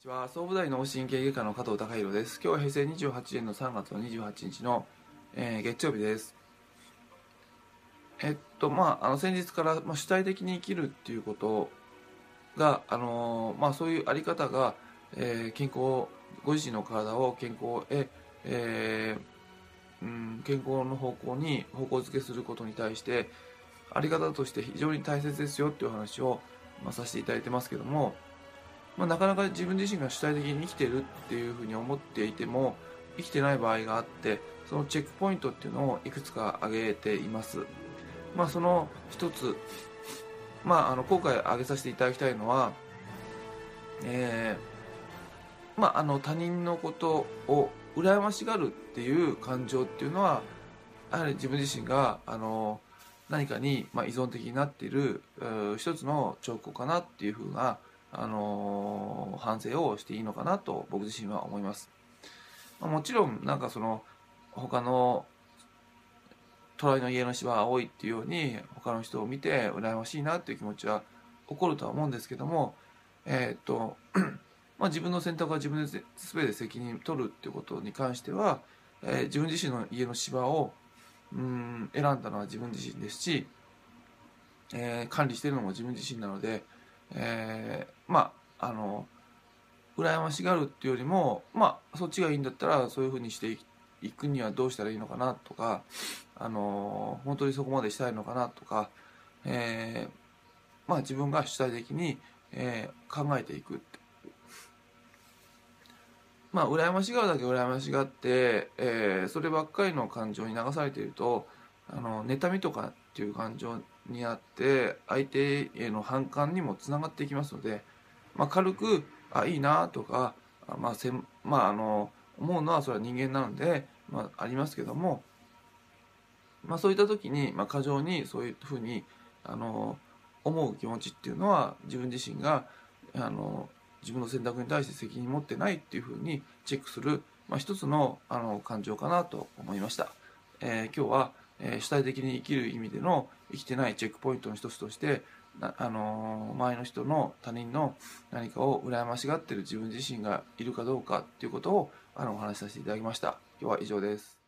ちは。総武大脳神経外科の加藤孝弘です。今日は平成28年の3月の28日の、えー、月曜日です。えっとまああの先日から、まあ、主体的に生きるっていうことがあのー、まあそういうあり方が、えー、健康ご自身の体を健康へ、えー、うん、健康の方向に方向づけすることに対してあり方として非常に大切ですよっていう話を、まあ、させていただいてますけどもまあ、なかなか自分自身が主体的に生きてるっていうふうに思っていても生きてない場合があってそのチェックポイントっていうのをいくつか挙げています。まあ、その一つ、まあ、あの今回挙げさせていただきたいのは、えー、まあ、あの他人のことを羨ましがるっていう感情っていうのはやはり自分自身があの何かに、ま、依存的になっている一つの兆候かなっていうふうなあの反省をしていいのかなと僕自身は思います。もちろんなんかその他の隣の家の芝は青いっていうように他の人を見て羨ましいなっていう気持ちは起こるとは思うんですけどもえー、っと まあ自分の選択は自分で全て責任取るっていうことに関しては、えー、自分自身の家の芝をうん選んだのは自分自身ですし、えー、管理してるのも自分自身なので、えー、まああの羨ましがるっていうよりもまあそっちがいいんだったらそういうふうにしていくにはどうしたらいいのかなとかあの本当にそこまでしたいのかなとか、えー、まあ自分が主体的に、えー、考えていくまあ羨ましがるだけ羨ましがって、えー、そればっかりの感情に流されているとあの妬みとかっていう感情にあって相手への反感にもつながっていきますので、まあ、軽くあいいなとかまあせまああの思うのはそれは人間なので、まあ、ありますけども、まあ、そういった時に、まあ、過剰にそういうふうにあの思う気持ちっていうのは自分自身があの自分の選択に対して責任持ってないっていうふうにチェックする、まあ、一つのあの感情かなと思いました。えー、今日はえー、主体的に生きる意味での生きてないチェックポイントの一つとしてあのー、周りの人の他人の何かを羨ましがってる自分自身がいるかどうかっていうことをあのお話しさせていただきました。今日は以上です。